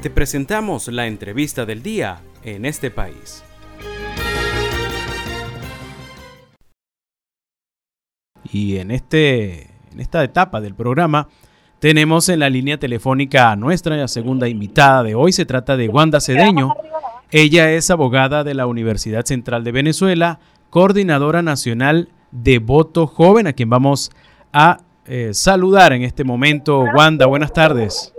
te presentamos la entrevista del día en este país. Y en, este, en esta etapa del programa tenemos en la línea telefónica a nuestra segunda invitada de hoy. Se trata de Wanda Cedeño. Ella es abogada de la Universidad Central de Venezuela, coordinadora nacional de Voto Joven, a quien vamos a eh, saludar en este momento. Wanda, buenas tardes.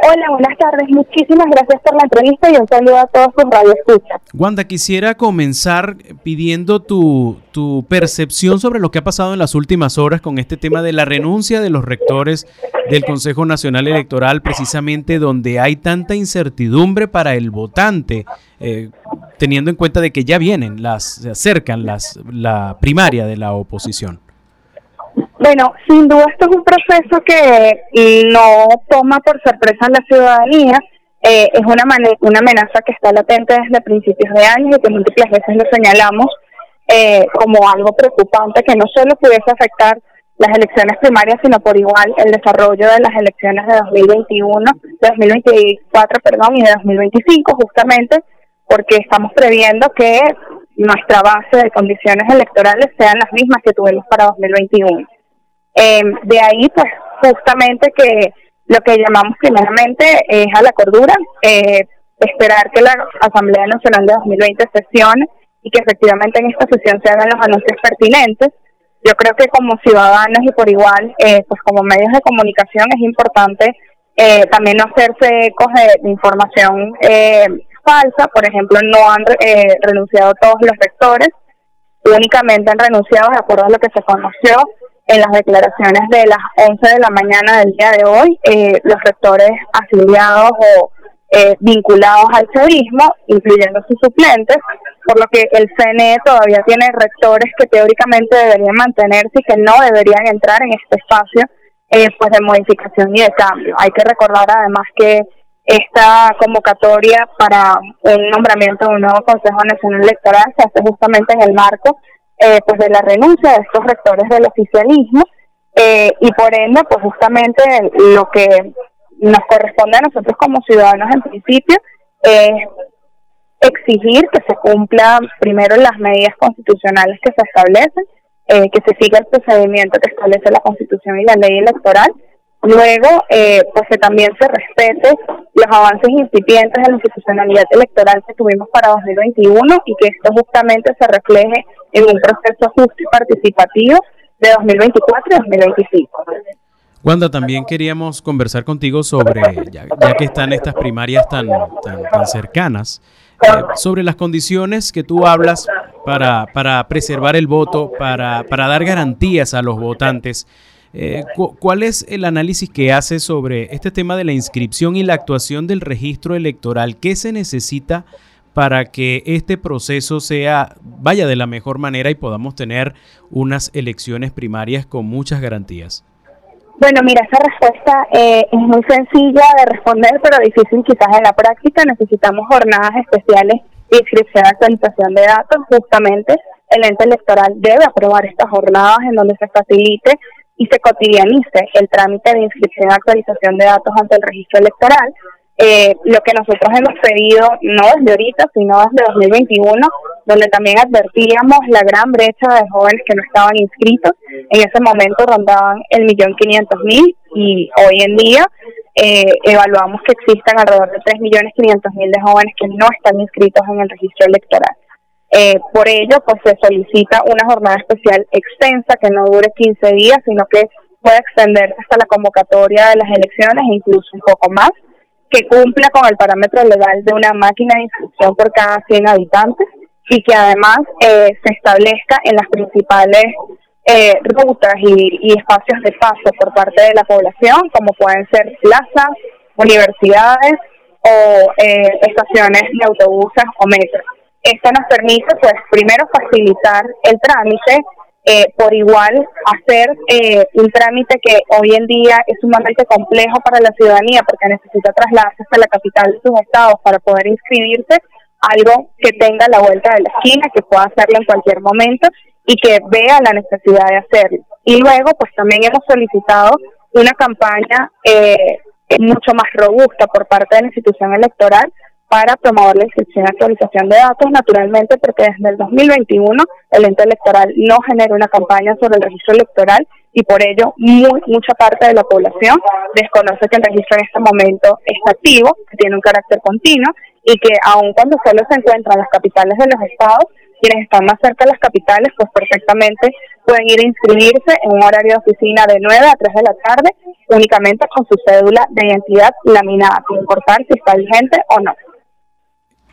Hola, buenas tardes. Muchísimas gracias por la entrevista y un saludo a todos sus radioescuchas. Wanda, quisiera comenzar pidiendo tu, tu percepción sobre lo que ha pasado en las últimas horas con este tema de la renuncia de los rectores del Consejo Nacional Electoral, precisamente donde hay tanta incertidumbre para el votante, eh, teniendo en cuenta de que ya vienen, las, se acercan las, la primaria de la oposición. Bueno, sin duda esto es un proceso que no toma por sorpresa a la ciudadanía, eh, es una, una amenaza que está latente desde principios de año y que múltiples veces lo señalamos eh, como algo preocupante que no solo pudiese afectar las elecciones primarias, sino por igual el desarrollo de las elecciones de 2021, de 2024, perdón, y de 2025, justamente porque estamos previendo que nuestra base de condiciones electorales sean las mismas que tuvimos para 2021. Eh, de ahí, pues, justamente que lo que llamamos primeramente es a la cordura, eh, esperar que la Asamblea Nacional de 2020 sesione y que efectivamente en esta sesión se hagan los anuncios pertinentes. Yo creo que como ciudadanos y por igual, eh, pues como medios de comunicación es importante eh, también no hacerse eco de, información eh, falsa. Por ejemplo, no han eh, renunciado todos los rectores, únicamente han renunciado de acuerdo a lo que se conoció en las declaraciones de las 11 de la mañana del día de hoy, eh, los rectores afiliados o eh, vinculados al chavismo, incluyendo sus suplentes, por lo que el CNE todavía tiene rectores que teóricamente deberían mantenerse y que no deberían entrar en este espacio eh, pues de modificación y de cambio. Hay que recordar además que esta convocatoria para un nombramiento de un nuevo Consejo Nacional Electoral se hace justamente en el marco eh, pues de la renuncia de estos rectores del oficialismo eh, y por ende pues justamente lo que nos corresponde a nosotros como ciudadanos en principio es exigir que se cumplan primero las medidas constitucionales que se establecen, eh, que se siga el procedimiento que establece la Constitución y la ley electoral Luego, eh, pues que también se respete los avances incipientes de la institucionalidad electoral que tuvimos para 2021 y que esto justamente se refleje en un proceso justo y participativo de 2024 y 2025. Wanda, también queríamos conversar contigo sobre, ya, que están estas primarias tan, tan, cercanas, eh, sobre las condiciones que tú hablas para, para preservar el voto, para, para dar garantías a los votantes. Eh, ¿Cuál es el análisis que hace sobre este tema de la inscripción y la actuación del registro electoral? ¿Qué se necesita para que este proceso sea vaya de la mejor manera y podamos tener unas elecciones primarias con muchas garantías? Bueno, mira, esa respuesta eh, es muy sencilla de responder, pero difícil quizás en la práctica. Necesitamos jornadas especiales de inscripción y actualización de datos. Justamente el ente electoral debe aprobar estas jornadas en donde se facilite y se cotidianice el trámite de inscripción y actualización de datos ante el registro electoral. Eh, lo que nosotros hemos pedido, no desde ahorita, sino desde 2021, donde también advertíamos la gran brecha de jóvenes que no estaban inscritos. En ese momento rondaban el millón quinientos mil y hoy en día eh, evaluamos que existen alrededor de tres millones quinientos mil de jóvenes que no están inscritos en el registro electoral. Eh, por ello, pues se solicita una jornada especial extensa que no dure 15 días, sino que pueda extenderse hasta la convocatoria de las elecciones e incluso un poco más, que cumpla con el parámetro legal de una máquina de inscripción por cada 100 habitantes y que además eh, se establezca en las principales eh, rutas y, y espacios de paso por parte de la población, como pueden ser plazas, universidades o eh, estaciones de autobuses o metros. Esto nos permite, pues, primero facilitar el trámite, eh, por igual hacer eh, un trámite que hoy en día es sumamente complejo para la ciudadanía porque necesita trasladarse hasta la capital de sus estados para poder inscribirse, algo que tenga la vuelta de la esquina, que pueda hacerlo en cualquier momento y que vea la necesidad de hacerlo. Y luego, pues también hemos solicitado una campaña eh, mucho más robusta por parte de la institución electoral para promover la inscripción y actualización de datos, naturalmente porque desde el 2021 el ente electoral no genera una campaña sobre el registro electoral y por ello muy, mucha parte de la población desconoce que el registro en este momento está activo, que tiene un carácter continuo y que aun cuando solo se encuentra en las capitales de los estados, quienes están más cerca de las capitales, pues perfectamente pueden ir a inscribirse en un horario de oficina de 9 a 3 de la tarde, únicamente con su cédula de identidad laminada, sin importar si está vigente o no.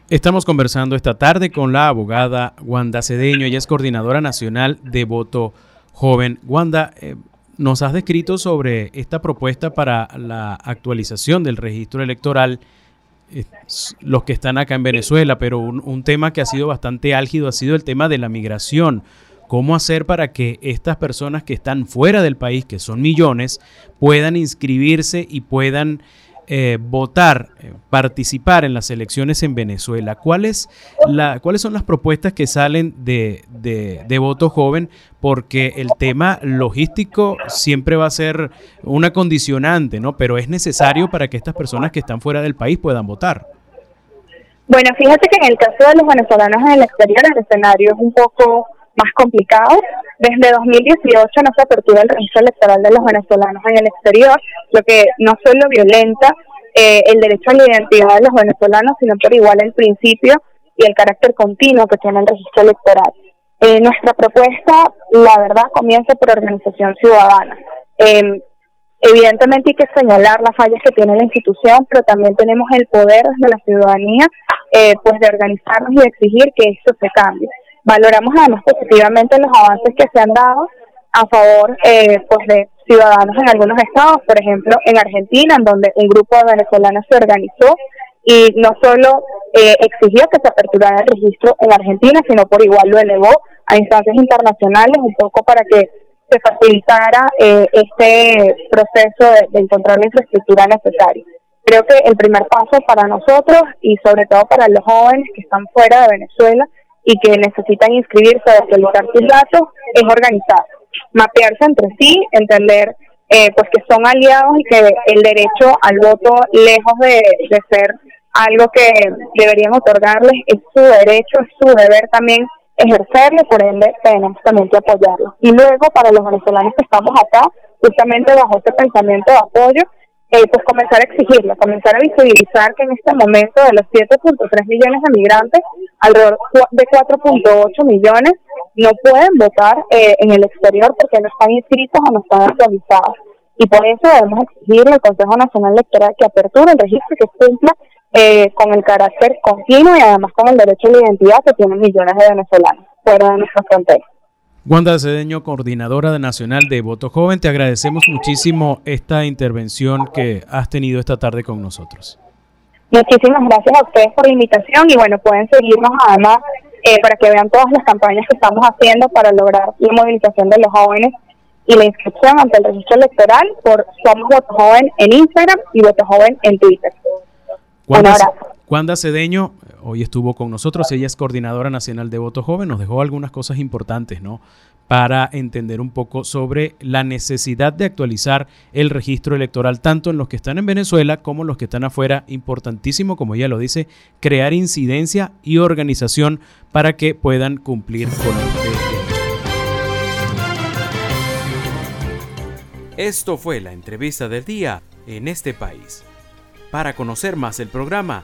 Estamos conversando esta tarde con la abogada Wanda Cedeño, ella es coordinadora nacional de voto joven. Wanda, eh, nos has descrito sobre esta propuesta para la actualización del registro electoral, eh, los que están acá en Venezuela, pero un, tema que ha sido bastante álgido ha sido el tema de la migración. ¿Cómo hacer para que estas personas que están fuera del país, que son millones, puedan inscribirse y puedan eh, votar, eh, participar en las elecciones en Venezuela, ¿cuáles, la, ¿cuáles son las propuestas que salen de, de, voto joven? Porque el tema logístico siempre va a ser una condicionante, ¿no? Pero es necesario para que estas personas que están fuera del país puedan votar. Bueno, fíjate que en el caso de los venezolanos en el exterior el escenario es un poco más complicado. Desde 2018 no se apertura el registro electoral de los venezolanos en el exterior, lo que no solo violenta eh, el derecho a la identidad de los venezolanos, sino por igual el principio y el carácter continuo que tiene el registro electoral. Eh, nuestra propuesta, la verdad, comienza por organización ciudadana. Eh, evidentemente hay que señalar las fallas que tiene la institución, pero también tenemos el poder desde la ciudadanía eh, pues de organizarnos y de exigir que esto se cambie. Valoramos además positivamente los avances que se han dado a favor eh, pues de ciudadanos en algunos estados, por ejemplo en Argentina, en donde un grupo de venezolanos se organizó y no solo eh, exigió que se aperturara el registro en Argentina, sino por igual lo elevó a instancias internacionales, un poco para que se facilitara eh, este proceso de, de encontrar la infraestructura necesaria. Creo que el primer paso para nosotros y sobre todo para los jóvenes que están fuera de Venezuela y que necesitan inscribirse o actualizar sus datos es organizar, mapearse entre sí, entender eh, pues que son aliados y que el derecho al voto, lejos de, de ser algo que deberían otorgarles, es su derecho, es su deber también ejercerlo, por ende tenemos también que apoyarlo. Y luego para los venezolanos que estamos acá, justamente bajo este pensamiento de apoyo, eh, pues comenzar a exigirlo, comenzar a visibilizar que en este momento de los 7.3 millones de migrantes, alrededor de 4.8 millones no pueden votar eh, en el exterior porque no están inscritos o no están actualizados. Y por eso debemos exigirle al Consejo Nacional Electoral que aperture el registro y que cumpla eh, con el carácter continuo y además con el derecho a la identidad que tienen millones de venezolanos fuera de nuestra frontera. Wanda Cedeño, coordinadora nacional de Voto Joven, te agradecemos muchísimo esta intervención que has tenido esta tarde con nosotros. Muchísimas gracias a ustedes por la invitación y bueno, pueden seguirnos además eh, para que vean todas las campañas que estamos haciendo para lograr la movilización de los jóvenes y la inscripción ante el registro electoral por Somos Voto Joven en Instagram y Voto Joven en Twitter. Wanda Cedeño hoy estuvo con nosotros, ella es coordinadora nacional de Voto Joven, nos dejó algunas cosas importantes, ¿no? Para entender un poco sobre la necesidad de actualizar el registro electoral, tanto en los que están en Venezuela como en los que están afuera. Importantísimo, como ella lo dice, crear incidencia y organización para que puedan cumplir con el Esto fue la entrevista del día en este país. Para conocer más el programa,